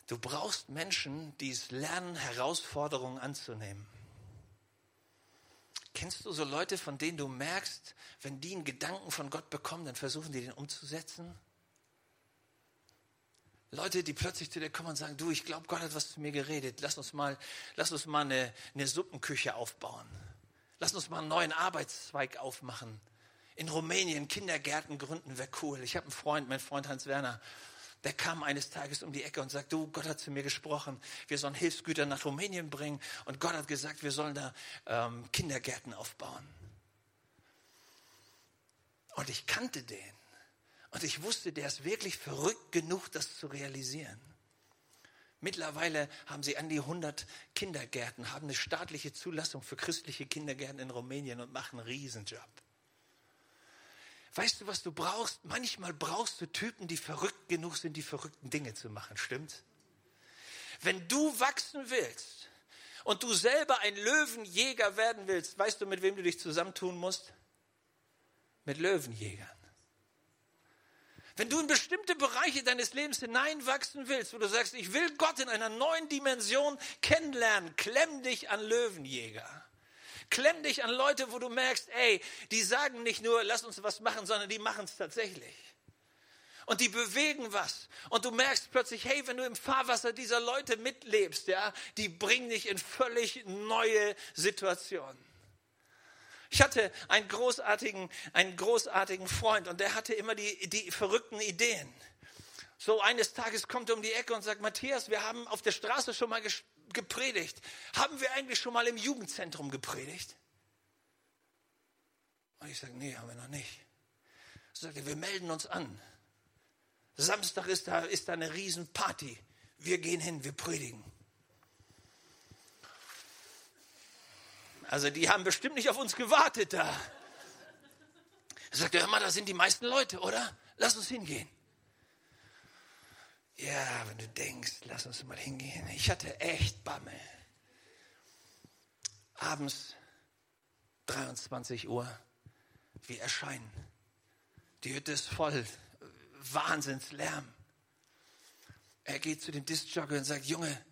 Du brauchst Menschen, die es lernen, Herausforderungen anzunehmen. Kennst du so Leute, von denen du merkst, wenn die einen Gedanken von Gott bekommen, dann versuchen die den umzusetzen? Leute, die plötzlich zu dir kommen und sagen, du, ich glaube, Gott hat was zu mir geredet. Lass uns mal, lass uns mal eine, eine Suppenküche aufbauen. Lass uns mal einen neuen Arbeitszweig aufmachen. In Rumänien Kindergärten gründen wäre cool. Ich habe einen Freund, mein Freund Hans Werner, der kam eines Tages um die Ecke und sagt, du, Gott hat zu mir gesprochen, wir sollen Hilfsgüter nach Rumänien bringen und Gott hat gesagt, wir sollen da ähm, Kindergärten aufbauen. Und ich kannte den. Und ich wusste, der ist wirklich verrückt genug, das zu realisieren. Mittlerweile haben sie an die 100 Kindergärten, haben eine staatliche Zulassung für christliche Kindergärten in Rumänien und machen einen Riesenjob. Weißt du, was du brauchst? Manchmal brauchst du Typen, die verrückt genug sind, die verrückten Dinge zu machen. Stimmt's? Wenn du wachsen willst und du selber ein Löwenjäger werden willst, weißt du, mit wem du dich zusammentun musst? Mit Löwenjägern. Wenn du in bestimmte Bereiche deines Lebens hineinwachsen willst, wo du sagst, ich will Gott in einer neuen Dimension kennenlernen, klemm dich an Löwenjäger. Klemm dich an Leute, wo du merkst, ey, die sagen nicht nur, lass uns was machen, sondern die machen es tatsächlich. Und die bewegen was. Und du merkst plötzlich, hey, wenn du im Fahrwasser dieser Leute mitlebst, ja, die bringen dich in völlig neue Situationen. Ich hatte einen großartigen, einen großartigen Freund und der hatte immer die, die verrückten Ideen. So eines Tages kommt er um die Ecke und sagt, Matthias, wir haben auf der Straße schon mal gepredigt. Haben wir eigentlich schon mal im Jugendzentrum gepredigt? Und ich sage, nee, haben wir noch nicht. So sagt er, wir melden uns an. Samstag ist da, ist da eine Riesenparty. Wir gehen hin, wir predigen. Also die haben bestimmt nicht auf uns gewartet da. Er sagt, hör mal, da sind die meisten Leute, oder? Lass uns hingehen. Ja, wenn du denkst, lass uns mal hingehen. Ich hatte echt Bammel. Abends 23 Uhr, wir erscheinen. Die Hütte ist voll, Wahnsinnslärm. Er geht zu dem Discjockey und sagt, Junge,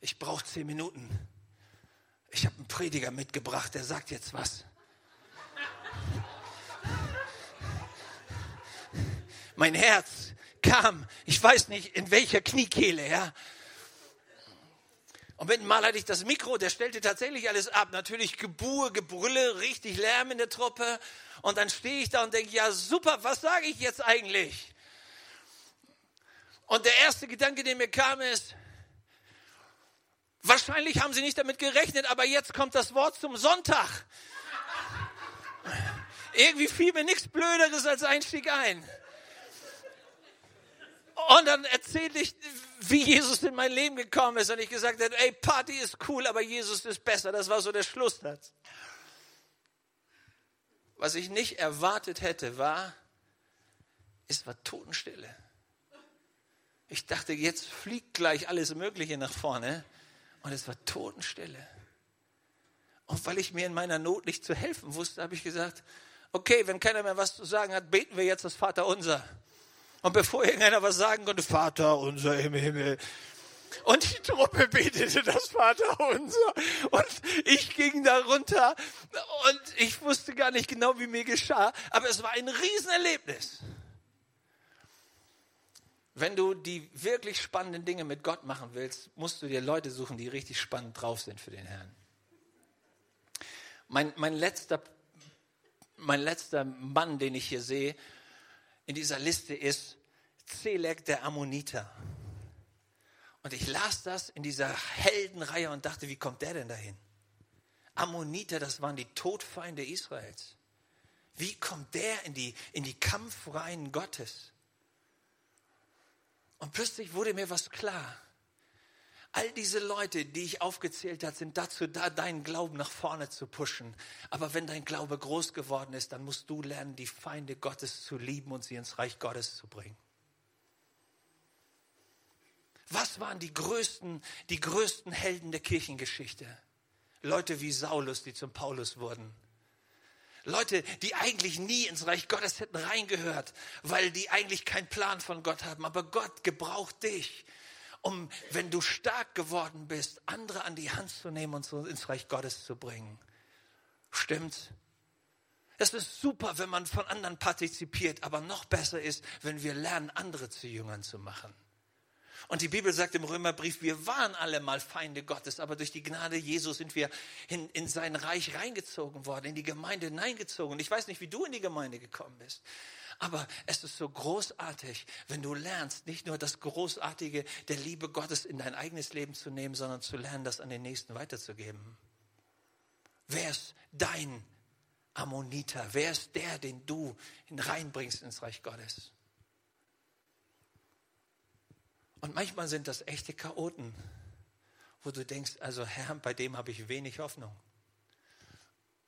ich brauche zehn Minuten. Ich habe einen Prediger mitgebracht, der sagt jetzt was. Mein Herz kam, ich weiß nicht in welcher Kniekehle, ja. Und mit Mal hatte ich das Mikro, der stellte tatsächlich alles ab. Natürlich Gebuhe, Gebrülle, richtig Lärm in der Truppe. Und dann stehe ich da und denke, ja super, was sage ich jetzt eigentlich? Und der erste Gedanke, der mir kam, ist, wahrscheinlich haben sie nicht damit gerechnet, aber jetzt kommt das Wort zum Sonntag. Irgendwie fiel mir nichts Blöderes als Einstieg ein. Und dann erzähle ich, wie Jesus in mein Leben gekommen ist und ich gesagt habe, ey, Party ist cool, aber Jesus ist besser. Das war so der Schlusssatz. Was ich nicht erwartet hätte, war, es war Totenstille. Ich dachte, jetzt fliegt gleich alles Mögliche nach vorne. Und es war Totenstille. Und weil ich mir in meiner Not nicht zu helfen wusste, habe ich gesagt, okay, wenn keiner mehr was zu sagen hat, beten wir jetzt das Vaterunser. Und bevor irgendeiner was sagen konnte, Vater unser im Himmel. Und die Truppe betete das Vaterunser. Und ich ging da runter und ich wusste gar nicht genau, wie mir geschah. Aber es war ein Riesenerlebnis. Wenn du die wirklich spannenden Dinge mit Gott machen willst, musst du dir Leute suchen, die richtig spannend drauf sind für den Herrn. Mein, mein, letzter, mein letzter Mann, den ich hier sehe, in dieser Liste ist Zelek der Ammoniter. Und ich las das in dieser Heldenreihe und dachte, wie kommt der denn dahin? Ammoniter, das waren die Todfeinde Israels. Wie kommt der in die, in die Kampfreihen Gottes? Und plötzlich wurde mir was klar. All diese Leute, die ich aufgezählt habe, sind dazu da, deinen Glauben nach vorne zu pushen. Aber wenn dein Glaube groß geworden ist, dann musst du lernen, die Feinde Gottes zu lieben und sie ins Reich Gottes zu bringen. Was waren die größten, die größten Helden der Kirchengeschichte? Leute wie Saulus, die zum Paulus wurden. Leute, die eigentlich nie ins Reich Gottes hätten reingehört, weil die eigentlich keinen Plan von Gott haben. Aber Gott gebraucht dich, um, wenn du stark geworden bist, andere an die Hand zu nehmen und so ins Reich Gottes zu bringen. Stimmt's? Es ist super, wenn man von anderen partizipiert, aber noch besser ist, wenn wir lernen, andere zu Jüngern zu machen. Und die Bibel sagt im Römerbrief, wir waren alle mal Feinde Gottes, aber durch die Gnade Jesu sind wir in, in sein Reich reingezogen worden, in die Gemeinde hineingezogen. Und ich weiß nicht, wie du in die Gemeinde gekommen bist. Aber es ist so großartig, wenn du lernst, nicht nur das Großartige der Liebe Gottes in dein eigenes Leben zu nehmen, sondern zu lernen, das an den Nächsten weiterzugeben. Wer ist dein Ammoniter? Wer ist der, den du reinbringst ins Reich Gottes? Und manchmal sind das echte Chaoten, wo du denkst, also Herr, bei dem habe ich wenig Hoffnung.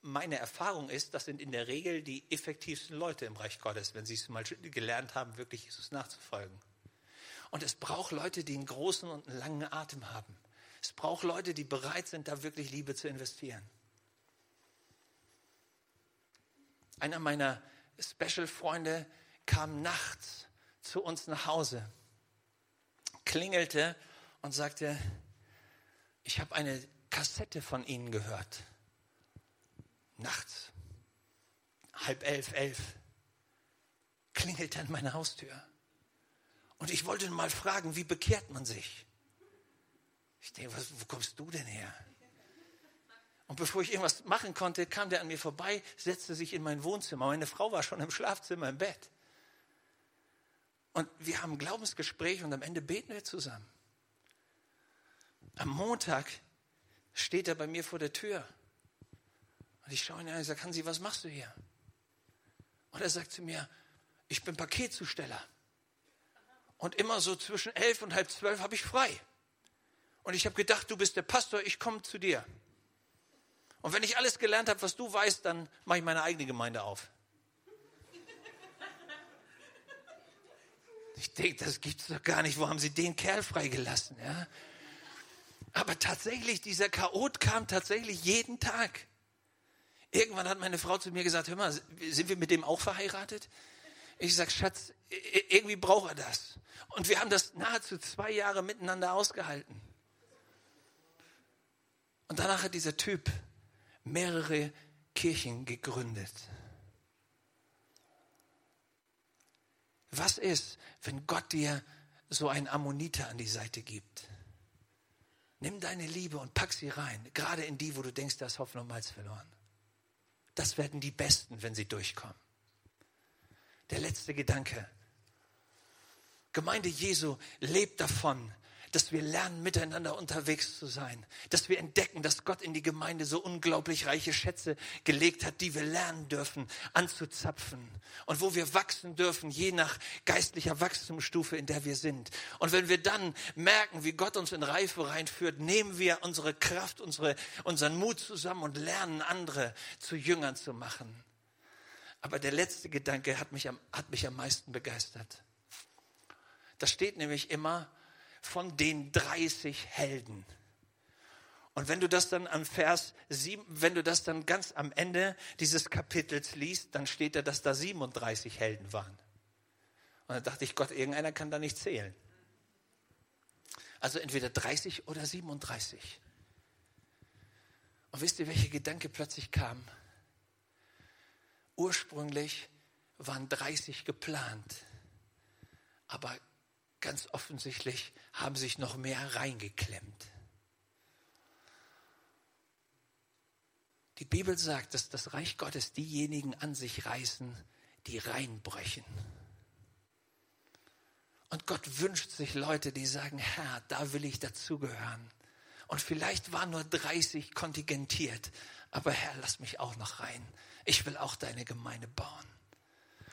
Meine Erfahrung ist, das sind in der Regel die effektivsten Leute im Reich Gottes, wenn sie es mal gelernt haben, wirklich Jesus nachzufolgen. Und es braucht Leute, die einen großen und einen langen Atem haben. Es braucht Leute, die bereit sind, da wirklich Liebe zu investieren. Einer meiner Special-Freunde kam nachts zu uns nach Hause klingelte und sagte, ich habe eine Kassette von Ihnen gehört. Nachts, halb elf, elf, klingelte an meine Haustür. Und ich wollte mal fragen, wie bekehrt man sich? Ich denke, was, wo kommst du denn her? Und bevor ich irgendwas machen konnte, kam der an mir vorbei, setzte sich in mein Wohnzimmer. Meine Frau war schon im Schlafzimmer im Bett. Und wir haben ein Glaubensgespräch und am Ende beten wir zusammen. Am Montag steht er bei mir vor der Tür. Und ich schaue ihn an und sage, Hansi, was machst du hier? Und er sagt zu mir, ich bin Paketzusteller. Und immer so zwischen elf und halb zwölf habe ich frei. Und ich habe gedacht, du bist der Pastor, ich komme zu dir. Und wenn ich alles gelernt habe, was du weißt, dann mache ich meine eigene Gemeinde auf. Ich denke, das gibt es doch gar nicht. Wo haben Sie den Kerl freigelassen? Ja? Aber tatsächlich, dieser Chaot kam tatsächlich jeden Tag. Irgendwann hat meine Frau zu mir gesagt, hör mal, sind wir mit dem auch verheiratet? Ich sage, Schatz, irgendwie braucht er das. Und wir haben das nahezu zwei Jahre miteinander ausgehalten. Und danach hat dieser Typ mehrere Kirchen gegründet. Was ist, wenn Gott dir so einen Ammoniter an die Seite gibt? Nimm deine Liebe und pack sie rein, gerade in die, wo du denkst, da ist Hoffnung verloren. Das werden die Besten, wenn sie durchkommen. Der letzte Gedanke. Gemeinde Jesu lebt davon, dass wir lernen, miteinander unterwegs zu sein, dass wir entdecken, dass Gott in die Gemeinde so unglaublich reiche Schätze gelegt hat, die wir lernen dürfen, anzuzapfen und wo wir wachsen dürfen, je nach geistlicher Wachstumsstufe, in der wir sind. Und wenn wir dann merken, wie Gott uns in Reife reinführt, nehmen wir unsere Kraft, unsere, unseren Mut zusammen und lernen, andere zu Jüngern zu machen. Aber der letzte Gedanke hat mich am, hat mich am meisten begeistert. Da steht nämlich immer, von den 30 Helden. Und wenn du das dann am Vers 7, wenn du das dann ganz am Ende dieses Kapitels liest, dann steht da, dass da 37 Helden waren. Und dann dachte ich, Gott, irgendeiner kann da nicht zählen. Also entweder 30 oder 37. Und wisst ihr, welcher Gedanke plötzlich kam? Ursprünglich waren 30 geplant, aber ganz offensichtlich haben sich noch mehr reingeklemmt. Die Bibel sagt, dass das Reich Gottes diejenigen an sich reißen, die reinbrechen. Und Gott wünscht sich Leute, die sagen, Herr, da will ich dazugehören. Und vielleicht waren nur 30 kontingentiert, aber Herr, lass mich auch noch rein. Ich will auch deine Gemeinde bauen.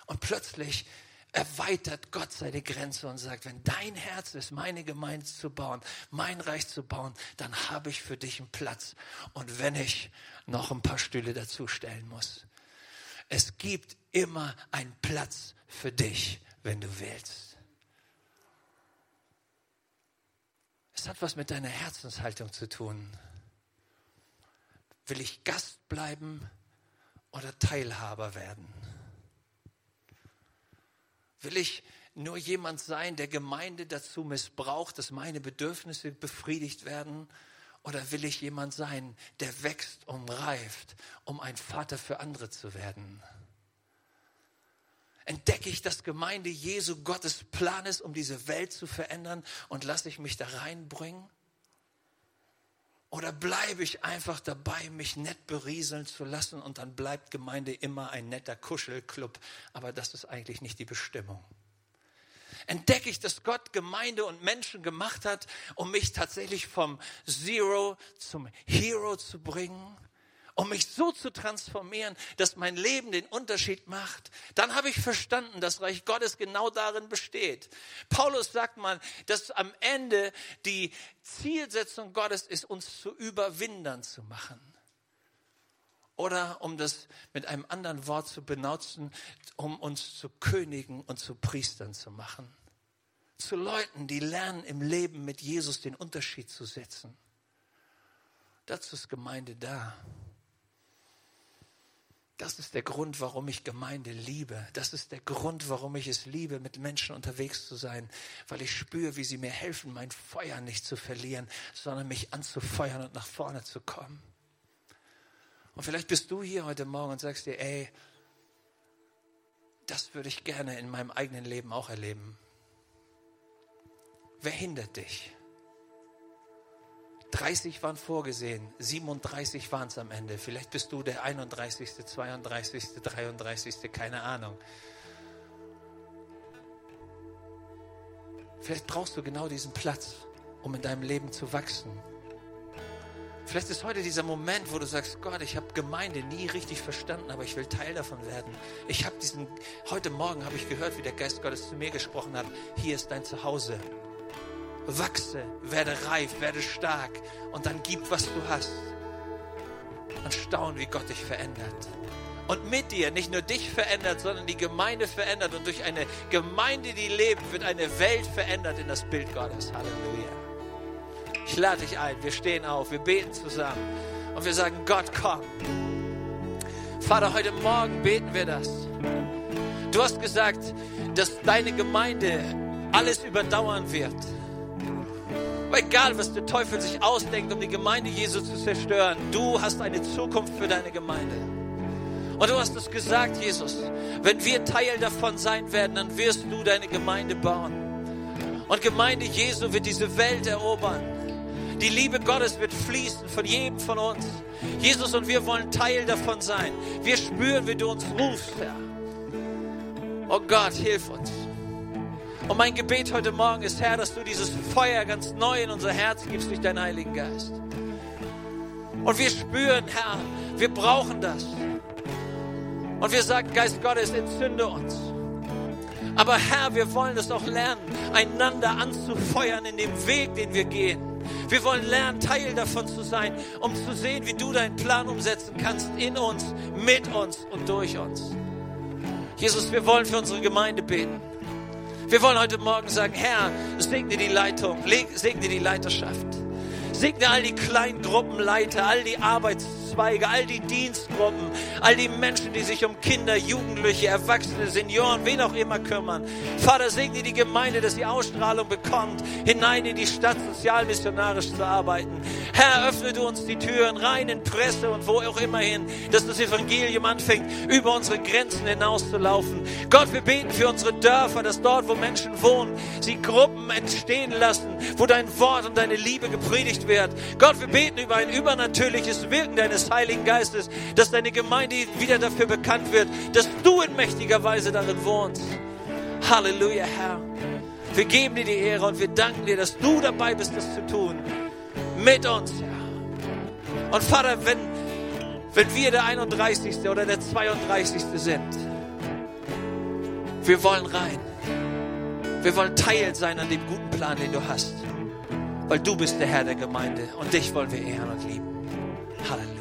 Und plötzlich erweitert Gott seine Grenze und sagt, wenn dein Herz ist, meine Gemeinde zu bauen, mein Reich zu bauen, dann habe ich für dich einen Platz. Und wenn ich noch ein paar Stühle dazustellen muss. Es gibt immer einen Platz für dich, wenn du willst. Es hat was mit deiner Herzenshaltung zu tun. Will ich Gast bleiben oder Teilhaber werden? Will ich nur jemand sein, der Gemeinde dazu missbraucht, dass meine Bedürfnisse befriedigt werden? Oder will ich jemand sein, der wächst und reift, um ein Vater für andere zu werden? Entdecke ich, dass Gemeinde Jesu Gottes Plan ist, um diese Welt zu verändern und lasse ich mich da reinbringen? Oder bleibe ich einfach dabei, mich nett berieseln zu lassen und dann bleibt Gemeinde immer ein netter Kuschelclub, aber das ist eigentlich nicht die Bestimmung. Entdecke ich, dass Gott Gemeinde und Menschen gemacht hat, um mich tatsächlich vom Zero zum Hero zu bringen? Um mich so zu transformieren, dass mein Leben den Unterschied macht, dann habe ich verstanden, dass Reich Gottes genau darin besteht. Paulus sagt mal, dass am Ende die Zielsetzung Gottes ist, uns zu Überwindern zu machen. Oder um das mit einem anderen Wort zu benutzen, um uns zu Königen und zu Priestern zu machen. Zu Leuten, die lernen im Leben mit Jesus den Unterschied zu setzen. Dazu ist Gemeinde da. Das ist der Grund, warum ich Gemeinde liebe. Das ist der Grund, warum ich es liebe, mit Menschen unterwegs zu sein, weil ich spüre, wie sie mir helfen, mein Feuer nicht zu verlieren, sondern mich anzufeuern und nach vorne zu kommen. Und vielleicht bist du hier heute Morgen und sagst dir, ey, das würde ich gerne in meinem eigenen Leben auch erleben. Wer hindert dich? 30 waren vorgesehen, 37 waren es am Ende. Vielleicht bist du der 31., 32., 33., keine Ahnung. Vielleicht brauchst du genau diesen Platz, um in deinem Leben zu wachsen. Vielleicht ist heute dieser Moment, wo du sagst, Gott, ich habe Gemeinde nie richtig verstanden, aber ich will Teil davon werden. Ich habe diesen, heute Morgen habe ich gehört, wie der Geist Gottes zu mir gesprochen hat. Hier ist dein Zuhause wachse, werde reif, werde stark und dann gib, was du hast. Und staun, wie Gott dich verändert. Und mit dir nicht nur dich verändert, sondern die Gemeinde verändert. Und durch eine Gemeinde, die lebt, wird eine Welt verändert in das Bild Gottes. Halleluja. Ich lade dich ein. Wir stehen auf, wir beten zusammen. Und wir sagen, Gott, komm. Vater, heute Morgen beten wir das. Du hast gesagt, dass deine Gemeinde alles überdauern wird. Aber egal, was der Teufel sich ausdenkt, um die Gemeinde Jesu zu zerstören, du hast eine Zukunft für deine Gemeinde. Und du hast es gesagt, Jesus, wenn wir Teil davon sein werden, dann wirst du deine Gemeinde bauen. Und Gemeinde Jesu wird diese Welt erobern. Die Liebe Gottes wird fließen von jedem von uns. Jesus und wir wollen Teil davon sein. Wir spüren, wie du uns rufst, Herr. Oh Gott, hilf uns. Und mein Gebet heute Morgen ist, Herr, dass du dieses Feuer ganz neu in unser Herz gibst durch deinen Heiligen Geist. Und wir spüren, Herr, wir brauchen das. Und wir sagen, Geist Gottes, entzünde uns. Aber Herr, wir wollen es auch lernen, einander anzufeuern in dem Weg, den wir gehen. Wir wollen lernen, Teil davon zu sein, um zu sehen, wie du deinen Plan umsetzen kannst in uns, mit uns und durch uns. Jesus, wir wollen für unsere Gemeinde beten. Wir wollen heute Morgen sagen, Herr, segne die Leitung, segne die Leiterschaft. Segne all die kleinen Gruppenleiter, all die Arbeits Berufszweige, all die Dienstgruppen, all die Menschen, die sich um Kinder, Jugendliche, Erwachsene, Senioren, wen auch immer kümmern. Vater, segne die Gemeinde, dass sie Ausstrahlung bekommt, hinein in die Stadt sozialmissionarisch zu arbeiten. Herr, öffne du uns die Türen rein in Presse und wo auch immer hin, dass das Evangelium anfängt, über unsere Grenzen hinauszulaufen. Gott, wir beten für unsere Dörfer, dass dort, wo Menschen wohnen, sie Gruppen entstehen lassen, wo dein Wort und deine Liebe gepredigt wird. Gott, wir beten über ein übernatürliches Wirken deines Heiligen Geistes, dass deine Gemeinde wieder dafür bekannt wird, dass du in mächtiger Weise darin wohnst. Halleluja, Herr. Wir geben dir die Ehre und wir danken dir, dass du dabei bist, das zu tun. Mit uns, Herr. Und Vater, wenn, wenn wir der 31. oder der 32. sind, wir wollen rein. Wir wollen Teil sein an dem guten Plan, den du hast. Weil du bist der Herr der Gemeinde und dich wollen wir ehren und lieben. Halleluja.